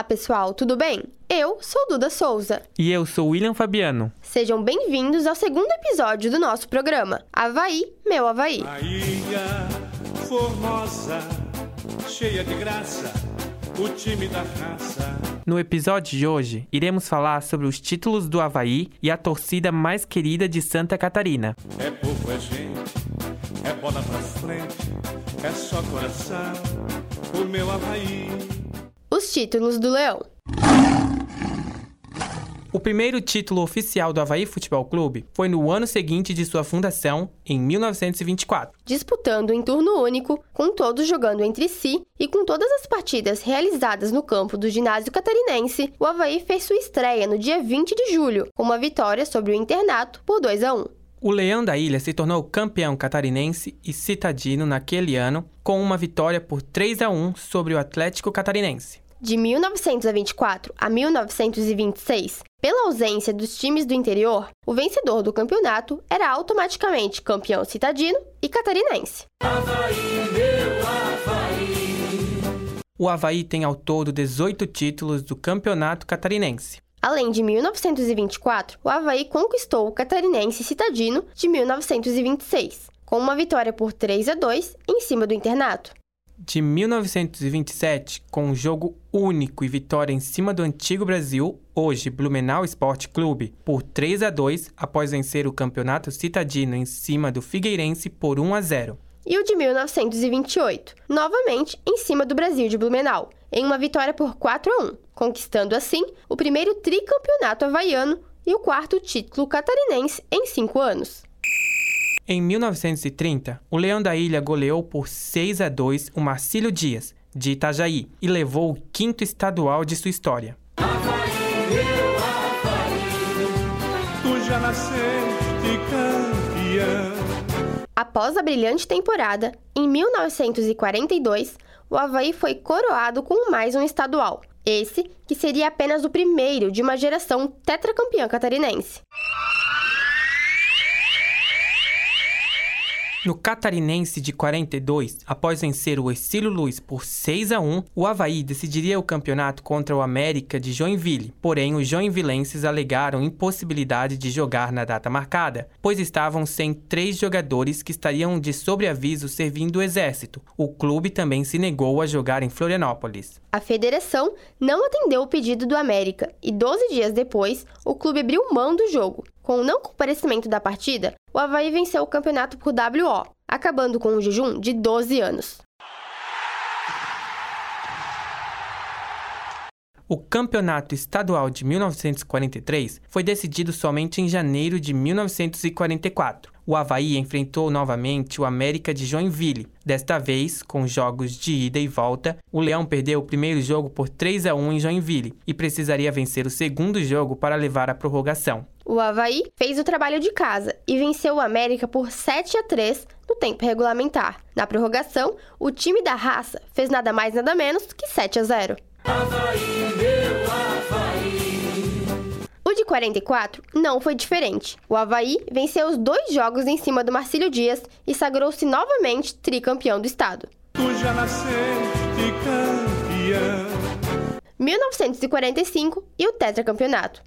Olá, pessoal, tudo bem? Eu sou Duda Souza. E eu sou William Fabiano. Sejam bem-vindos ao segundo episódio do nosso programa Havaí, meu Havaí. A ilha formosa, cheia de graça, o time da raça. No episódio de hoje, iremos falar sobre os títulos do Havaí e a torcida mais querida de Santa Catarina. É povo, é gente, é bola pra frente, é só coração, o meu Havaí. Os títulos do Leão. O primeiro título oficial do Havaí Futebol Clube foi no ano seguinte de sua fundação, em 1924. Disputando em turno único, com todos jogando entre si e com todas as partidas realizadas no campo do ginásio catarinense, o Havaí fez sua estreia no dia 20 de julho, com uma vitória sobre o Internato por 2 a 1. O Leão da Ilha se tornou campeão catarinense e citadino naquele ano, com uma vitória por 3 a 1 sobre o Atlético Catarinense. De 1924 a 1926, pela ausência dos times do interior, o vencedor do campeonato era automaticamente campeão citadino e catarinense. O Havaí tem ao todo 18 títulos do campeonato catarinense. Além de 1924, o Havaí conquistou o catarinense citadino de 1926, com uma vitória por 3 a 2 em cima do internato. De 1927, com um jogo único e vitória em cima do antigo Brasil, hoje Blumenau Esporte Clube, por 3 a 2 após vencer o campeonato citadino em cima do Figueirense por 1 a 0. E o de 1928, novamente em cima do Brasil de Blumenau, em uma vitória por 4 a 1, conquistando assim o primeiro tricampeonato havaiano e o quarto título catarinense em cinco anos. Em 1930, o Leão da Ilha goleou por 6 a 2 o Marcílio Dias, de Itajaí, e levou o quinto estadual de sua história. Após a brilhante temporada, em 1942, o Havaí foi coroado com mais um estadual. Esse que seria apenas o primeiro de uma geração tetracampeã catarinense. No Catarinense de 42, após vencer o Exílio Luz por 6 a 1, o Havaí decidiria o campeonato contra o América de Joinville. Porém, os joinvilenses alegaram impossibilidade de jogar na data marcada, pois estavam sem três jogadores que estariam de sobreaviso servindo o Exército. O clube também se negou a jogar em Florianópolis. A federação não atendeu o pedido do América e 12 dias depois, o clube abriu mão do jogo. Com o não comparecimento da partida, o Havaí venceu o campeonato por WO, acabando com um jejum de 12 anos. O campeonato estadual de 1943 foi decidido somente em janeiro de 1944. O Havaí enfrentou novamente o América de Joinville. Desta vez, com jogos de ida e volta, o Leão perdeu o primeiro jogo por 3 a 1 em Joinville e precisaria vencer o segundo jogo para levar à prorrogação. O Havaí fez o trabalho de casa e venceu o América por 7 a 3 no tempo regulamentar. Na prorrogação, o time da raça fez nada mais nada menos que 7 a 0. O de 44 não foi diferente. O Havaí venceu os dois jogos em cima do Marcílio Dias e sagrou-se novamente tricampeão do estado. Tu já nasceste campeão. 1945 e o tetracampeonato.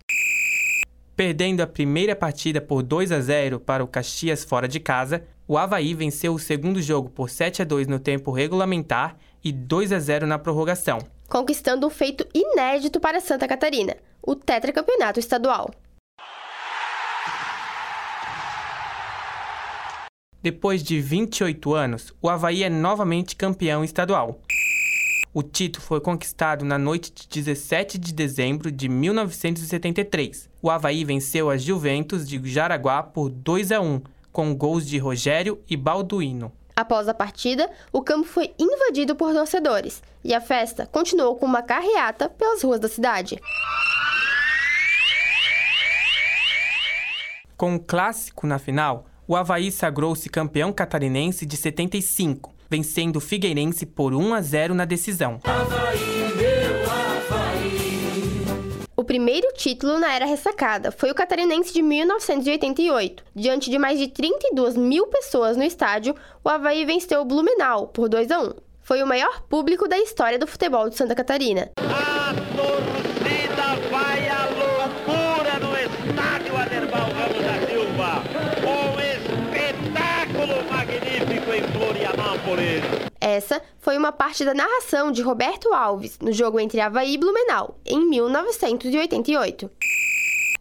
Perdendo a primeira partida por 2 a 0 para o Caxias fora de casa, o Havaí venceu o segundo jogo por 7 a 2 no tempo regulamentar e 2 a 0 na prorrogação. Conquistando um feito inédito para Santa Catarina, o tetracampeonato estadual. Depois de 28 anos, o Havaí é novamente campeão estadual. O título foi conquistado na noite de 17 de dezembro de 1973. O Havaí venceu a Juventus de Jaraguá por 2 a 1, com gols de Rogério e Balduino. Após a partida, o campo foi invadido por torcedores e a festa continuou com uma carreata pelas ruas da cidade. Com o clássico na final, o Havaí sagrou-se campeão catarinense de 75, vencendo o Figueirense por 1 a 0 na decisão. O primeiro título na era ressacada foi o catarinense de 1988. Diante de mais de 32 mil pessoas no estádio, o Havaí venceu o Blumenau por 2 a 1. Foi o maior público da história do futebol de Santa Catarina. A torcida vai à loucura no estádio Aderbal Ramos da Silva. Um espetáculo magnífico em Florianópolis. Essa foi uma parte da narração de Roberto Alves no jogo entre Havaí e Blumenau, em 1988.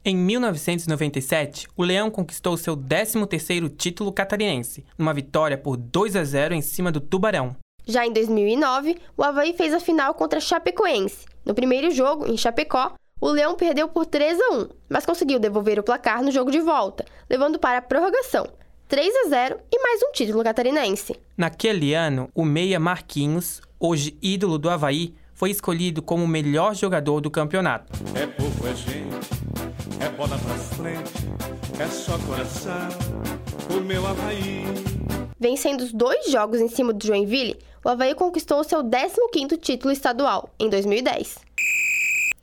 Em 1997, o Leão conquistou seu 13º título catarinense, numa vitória por 2 a 0 em cima do Tubarão. Já em 2009, o Havaí fez a final contra Chapecoense. No primeiro jogo, em Chapecó, o Leão perdeu por 3 a 1, mas conseguiu devolver o placar no jogo de volta, levando para a prorrogação. 3 a 0 e mais um título catarinense. Naquele ano, o meia Marquinhos, hoje ídolo do Havaí, foi escolhido como o melhor jogador do campeonato. É povo, é gente, é bola pra frente, é só coração, o meu Havaí. Vencendo os dois jogos em cima do Joinville, o Havaí conquistou seu 15º título estadual, em 2010.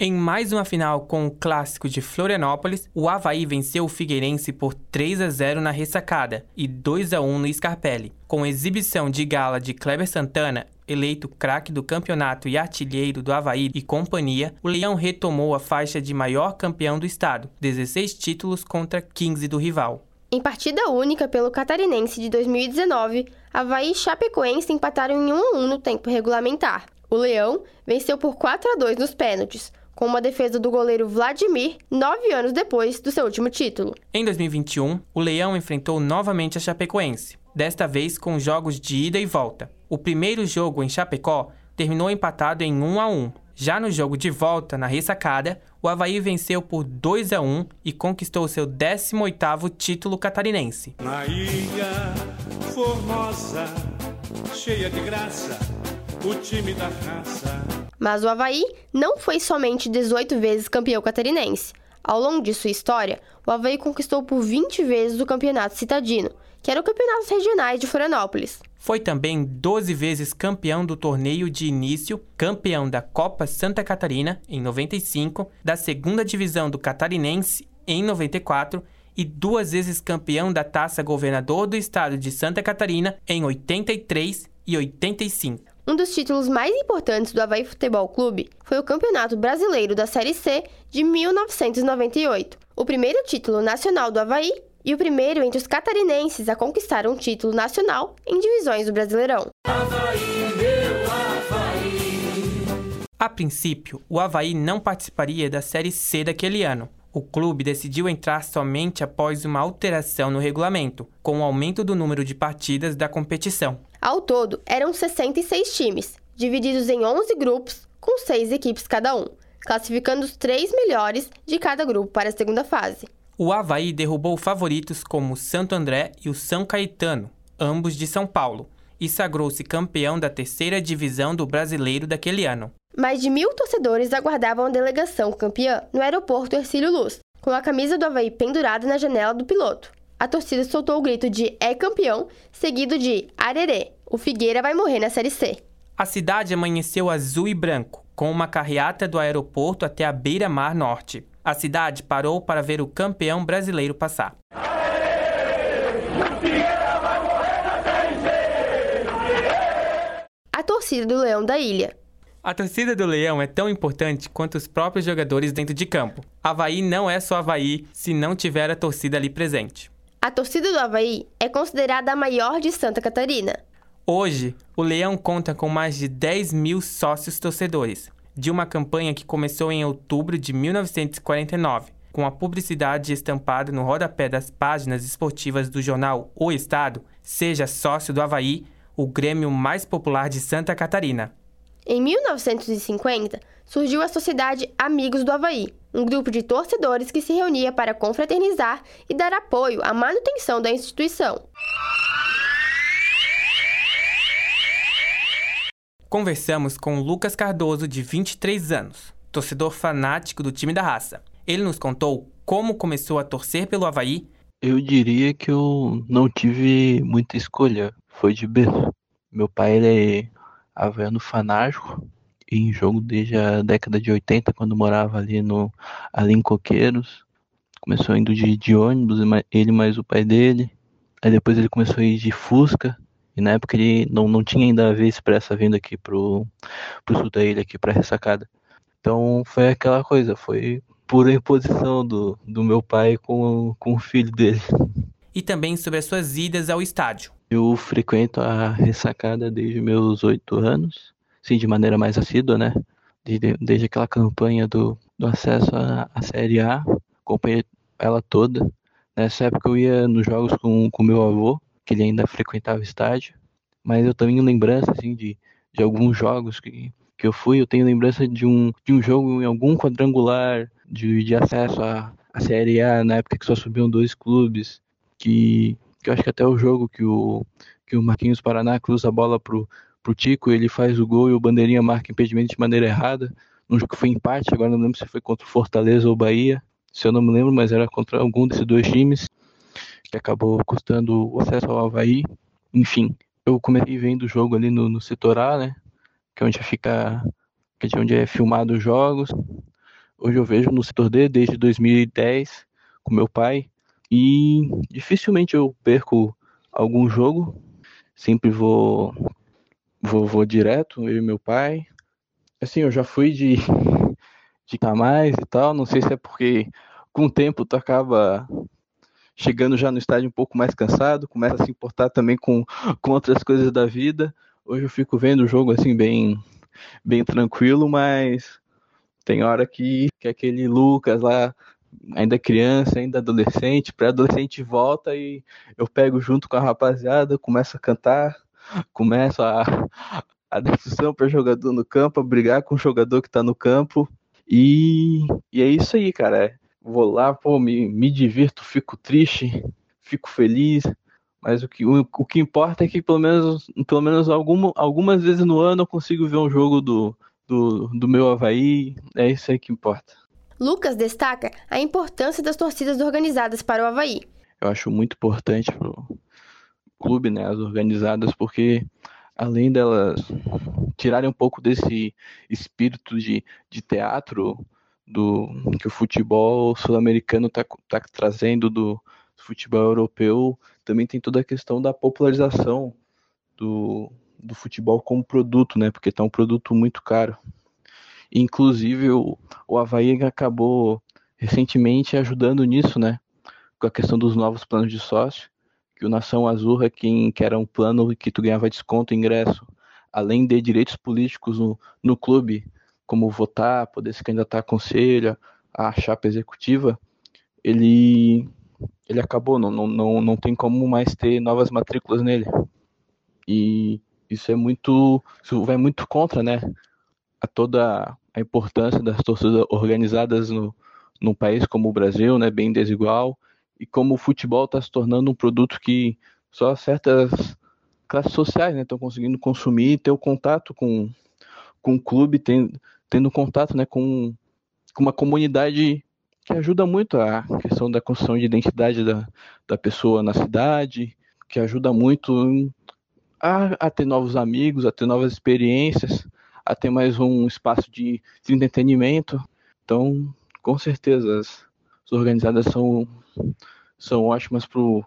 Em mais uma final com o clássico de Florianópolis, o Havaí venceu o Figueirense por 3 a 0 na ressacada e 2 a 1 no Scarpelli. Com exibição de gala de Kleber Santana, eleito craque do campeonato e artilheiro do Havaí e companhia, o Leão retomou a faixa de maior campeão do estado, 16 títulos contra 15 do rival. Em partida única pelo Catarinense de 2019, Havaí e Chapecoense empataram em 1 a 1 no tempo regulamentar. O Leão venceu por 4 a 2 nos pênaltis, com uma defesa do goleiro Vladimir, nove anos depois do seu último título. Em 2021, o Leão enfrentou novamente a Chapecoense, desta vez com jogos de ida e volta. O primeiro jogo em Chapecó terminou empatado em 1 a 1. Já no jogo de volta, na ressacada, o Havaí venceu por 2 a 1 e conquistou seu 18º título catarinense. Na ilha formosa, cheia de graça, o time da raça. Mas o Havaí não foi somente 18 vezes campeão catarinense. Ao longo de sua história, o Havaí conquistou por 20 vezes o Campeonato Citadino, que era o campeonato regionais de Florianópolis. Foi também 12 vezes campeão do torneio de início, campeão da Copa Santa Catarina, em 95, da segunda divisão do Catarinense, em 94, e duas vezes campeão da Taça Governador do Estado de Santa Catarina, em 83 e 85. Um dos títulos mais importantes do Havaí Futebol Clube foi o Campeonato Brasileiro da Série C de 1998, o primeiro título nacional do Havaí e o primeiro entre os catarinenses a conquistar um título nacional em divisões do Brasileirão. A princípio, o Havaí não participaria da Série C daquele ano. O clube decidiu entrar somente após uma alteração no regulamento, com o aumento do número de partidas da competição. Ao todo, eram 66 times, divididos em 11 grupos, com seis equipes cada um, classificando os três melhores de cada grupo para a segunda fase. O Havaí derrubou favoritos como o Santo André e o São Caetano, ambos de São Paulo, e sagrou-se campeão da terceira divisão do brasileiro daquele ano. Mais de mil torcedores aguardavam a delegação campeã no aeroporto Ercílio Luz, com a camisa do Havaí pendurada na janela do piloto. A torcida soltou o grito de É campeão, seguido de Arerê, o Figueira vai morrer na Série C. A cidade amanheceu azul e branco, com uma carreata do aeroporto até a beira-mar norte. A cidade parou para ver o campeão brasileiro passar. A torcida do Leão da Ilha. A torcida do Leão é tão importante quanto os próprios jogadores dentro de campo. Havaí não é só Havaí se não tiver a torcida ali presente. A torcida do Havaí é considerada a maior de Santa Catarina. Hoje, o Leão conta com mais de 10 mil sócios torcedores, de uma campanha que começou em outubro de 1949, com a publicidade estampada no rodapé das páginas esportivas do jornal O Estado, seja sócio do Havaí, o grêmio mais popular de Santa Catarina. Em 1950, surgiu a Sociedade Amigos do Havaí, um grupo de torcedores que se reunia para confraternizar e dar apoio à manutenção da instituição. Conversamos com Lucas Cardoso, de 23 anos, torcedor fanático do time da raça. Ele nos contou como começou a torcer pelo Havaí. Eu diria que eu não tive muita escolha, foi de berço. Meu pai ele é havaiano fanático em jogo desde a década de 80, quando morava ali no ali em Coqueiros. Começou indo de, de ônibus, ele mais o pai dele. Aí depois ele começou a ir de Fusca. E na época ele não, não tinha ainda a via expressa vindo aqui pro, pro sul da ilha, aqui pra ressacada. Então foi aquela coisa, foi pura imposição do, do meu pai com, com o filho dele. E também sobre as suas idas ao estádio. Eu frequento a ressacada desde meus oito anos, sim, de maneira mais assídua, né? Desde, desde aquela campanha do, do acesso à, à Série A, acompanhei ela toda. Nessa época eu ia nos jogos com o meu avô, que ele ainda frequentava o estádio, mas eu tenho lembrança, assim, de, de alguns jogos que, que eu fui, eu tenho lembrança de um, de um jogo em algum quadrangular de, de acesso à, à Série A, na época que só subiam dois clubes, que, que eu acho que até o jogo que o, que o Marquinhos Paraná cruza a bola pro, pro Tico, ele faz o gol e o Bandeirinha marca impedimento de maneira errada, num jogo que foi empate, agora não lembro se foi contra o Fortaleza ou Bahia, se eu não me lembro, mas era contra algum desses dois times, que acabou custando o acesso ao Havaí. Enfim, eu comecei vendo o jogo ali no, no setor A, né? Que é onde fica. Que é onde é filmado os jogos. Hoje eu vejo no setor D desde 2010 com meu pai. E dificilmente eu perco algum jogo. Sempre vou, vou, vou direto, eu e meu pai. Assim, eu já fui de, de mais e tal. Não sei se é porque com o tempo tu acaba chegando já no estádio um pouco mais cansado, começa a se importar também com, com outras coisas da vida. Hoje eu fico vendo o jogo assim bem bem tranquilo, mas tem hora que, que aquele Lucas lá, ainda criança, ainda adolescente, pré-adolescente volta e eu pego junto com a rapaziada, começo a cantar, começo a, a discussão para jogador no campo, a brigar com o jogador que está no campo. E, e é isso aí, cara vou lá, pô, me, me divirto, fico triste, fico feliz, mas o que, o, o que importa é que pelo menos, pelo menos alguma, algumas vezes no ano eu consigo ver um jogo do, do, do meu Havaí, é isso aí que importa. Lucas destaca a importância das torcidas organizadas para o Havaí. Eu acho muito importante pro clube, né, as organizadas, porque além delas tirarem um pouco desse espírito de, de teatro, do que o futebol sul-americano está tá trazendo do futebol europeu, também tem toda a questão da popularização do, do futebol como produto, né? Porque está um produto muito caro. Inclusive o, o Havaí acabou recentemente ajudando nisso, né? Com a questão dos novos planos de sócio, que o Nação Azul é quem que era um plano que tu ganhava desconto ingresso, além de direitos políticos no, no clube, como votar, poder se candidatar a conselho, a chapa executiva, ele ele acabou, não, não, não, não tem como mais ter novas matrículas nele. E isso é muito, isso vai muito contra, né, a toda a importância das torcidas organizadas no, num país como o Brasil, né, bem desigual, e como o futebol está se tornando um produto que só certas classes sociais estão né, conseguindo consumir ter o contato com, com o clube, tem, tendo contato né, com, com uma comunidade que ajuda muito a questão da construção de identidade da, da pessoa na cidade, que ajuda muito a, a ter novos amigos, a ter novas experiências, a ter mais um espaço de, de entretenimento. Então, com certeza, as, as organizadas são, são ótimas para o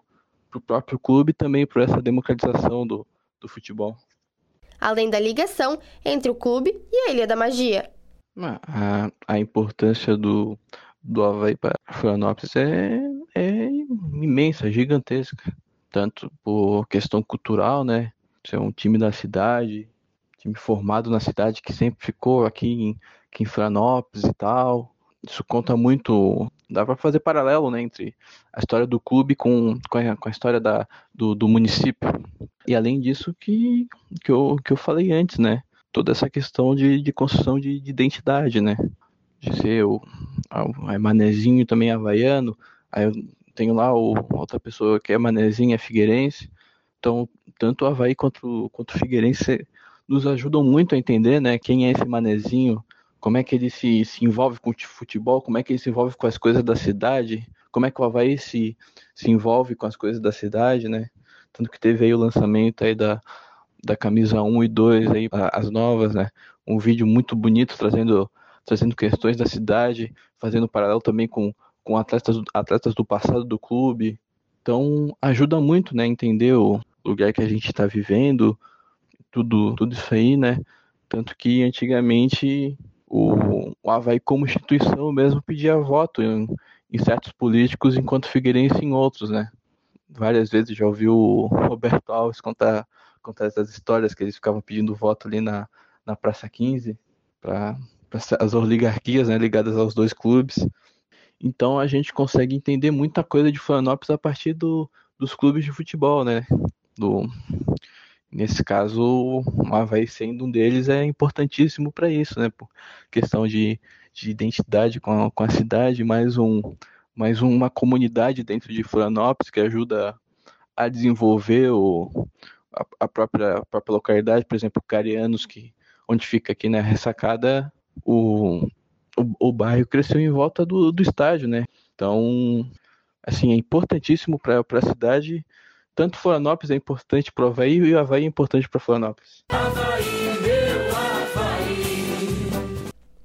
próprio clube e também para essa democratização do, do futebol além da ligação entre o clube e a Ilha da Magia. A, a importância do, do Havaí para Florianópolis é, é imensa, gigantesca. Tanto por questão cultural, né? Ser um time da cidade, time formado na cidade que sempre ficou aqui em, aqui em Florianópolis e tal. Isso conta muito. Dá para fazer paralelo né, entre a história do clube com, com, a, com a história da, do, do município. E além disso que, que, eu, que eu falei antes, né? Toda essa questão de, de construção de, de identidade, né? De ser o, a, manezinho também havaiano, aí eu tenho lá o, outra pessoa que é manezinho, é figueirense. Então, tanto o Havaí quanto, quanto o Figueirense nos ajudam muito a entender, né? Quem é esse manezinho, como é que ele se, se envolve com o futebol, como é que ele se envolve com as coisas da cidade, como é que o Havaí se, se envolve com as coisas da cidade, né? Tanto que teve aí o lançamento aí da, da camisa 1 e 2 aí, as novas, né? Um vídeo muito bonito trazendo, trazendo questões da cidade, fazendo paralelo também com, com atletas, atletas do passado do clube. Então ajuda muito, né? Entender o lugar que a gente está vivendo, tudo, tudo isso aí, né? Tanto que antigamente o, o Havaí como instituição mesmo pedia voto em, em certos políticos, enquanto Figueirense em outros, né? Várias vezes já ouvi o Roberto Alves contar, contar essas histórias que eles ficavam pedindo voto ali na, na Praça 15 para as oligarquias né, ligadas aos dois clubes. Então a gente consegue entender muita coisa de Florianópolis a partir do, dos clubes de futebol, né? Do, nesse caso, o Havaí sendo um deles é importantíssimo para isso, né? Por questão de, de identidade com a, com a cidade, mais, um, mais uma comunidade dentro de Florianópolis que ajuda a desenvolver o, a, a própria, a própria localidade, por exemplo, Carianos, que, onde fica aqui na ressacada, o, o, o bairro cresceu em volta do, do estádio, né? Então, assim, é importantíssimo para a cidade. Tanto Florianópolis é importante para o Havaí e o Havaí é importante para Florianópolis. Havaí, meu Havaí.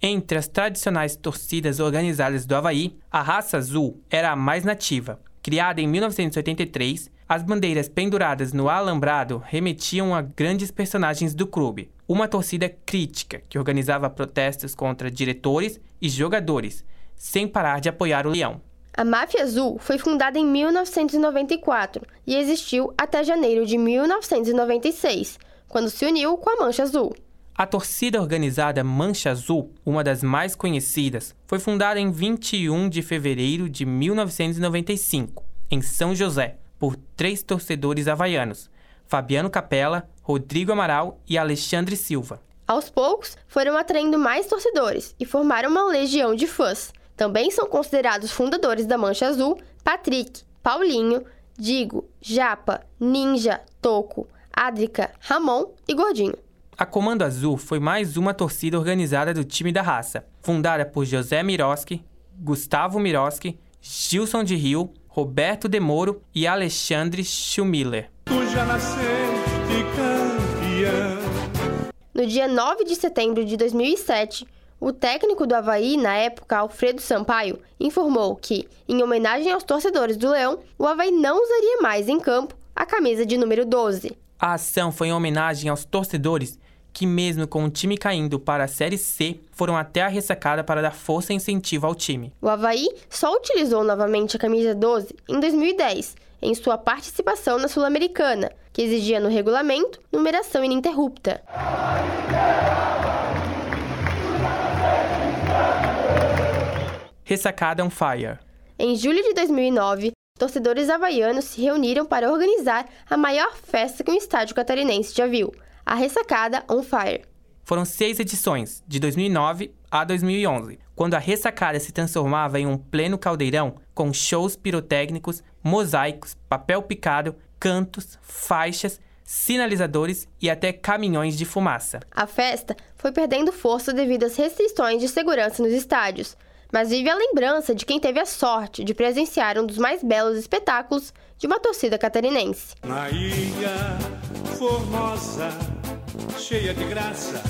Entre as tradicionais torcidas organizadas do Havaí, a raça azul era a mais nativa. Criada em 1983, as bandeiras penduradas no alambrado remetiam a grandes personagens do clube. Uma torcida crítica que organizava protestos contra diretores e jogadores, sem parar de apoiar o Leão. A Máfia Azul foi fundada em 1994 e existiu até janeiro de 1996, quando se uniu com a Mancha Azul. A torcida organizada Mancha Azul, uma das mais conhecidas, foi fundada em 21 de fevereiro de 1995, em São José, por três torcedores havaianos: Fabiano Capella, Rodrigo Amaral e Alexandre Silva. Aos poucos, foram atraindo mais torcedores e formaram uma legião de fãs. Também são considerados fundadores da Mancha Azul Patrick, Paulinho, Digo, Japa, Ninja, Toco, Adrica, Ramon e Gordinho. A Comando Azul foi mais uma torcida organizada do time da raça, fundada por José Miroski, Gustavo Miroski, Gilson de Rio, Roberto Demoro e Alexandre Schumiller. No dia 9 de setembro de 2007, o técnico do Havaí, na época, Alfredo Sampaio, informou que, em homenagem aos torcedores do Leão, o Havaí não usaria mais em campo a camisa de número 12. A ação foi em homenagem aos torcedores que, mesmo com o time caindo para a Série C, foram até a ressacada para dar força e incentivo ao time. O Havaí só utilizou novamente a camisa 12 em 2010, em sua participação na Sul-Americana, que exigia no regulamento numeração ininterrupta. Ressacada on Fire. Em julho de 2009, torcedores havaianos se reuniram para organizar a maior festa que um estádio catarinense já viu, a Ressacada on Fire. Foram seis edições, de 2009 a 2011, quando a Ressacada se transformava em um pleno caldeirão com shows pirotécnicos, mosaicos, papel picado, cantos, faixas, sinalizadores e até caminhões de fumaça. A festa foi perdendo força devido às restrições de segurança nos estádios, mas vive a lembrança de quem teve a sorte de presenciar um dos mais belos espetáculos de uma torcida catarinense. Na ilha formosa, cheia de graça,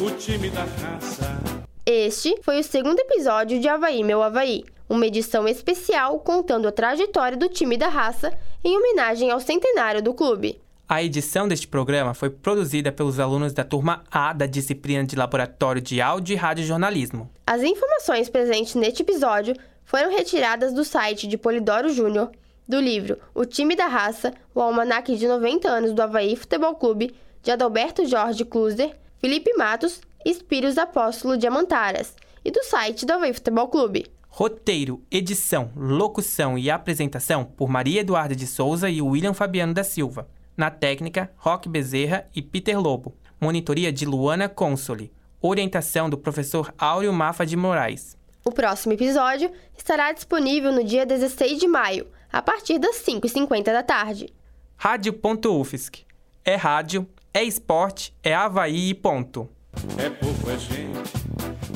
o time da raça. Este foi o segundo episódio de Havaí Meu Havaí, uma edição especial contando a trajetória do time da raça em homenagem ao centenário do clube. A edição deste programa foi produzida pelos alunos da turma A da disciplina de Laboratório de Áudio e Rádio Jornalismo. As informações presentes neste episódio foram retiradas do site de Polidoro Júnior, do livro O Time da Raça, o almanaque de 90 anos do Havaí Futebol Clube, de Adalberto Jorge Kluser, Felipe Matos e Espírios Apóstolo de Amantaras, e do site do Havaí Futebol Clube. Roteiro, edição, locução e apresentação por Maria Eduarda de Souza e William Fabiano da Silva. Na técnica, Roque Bezerra e Peter Lobo. Monitoria de Luana Consoli. Orientação do professor Áureo Mafa de Moraes. O próximo episódio estará disponível no dia 16 de maio, a partir das 5h50 da tarde. Rádio.UFSC. É rádio, é esporte, é Havaí e ponto. É povo, é gente,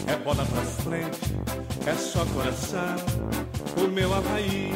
é bola pra frente, é só coração, o meu Havaí.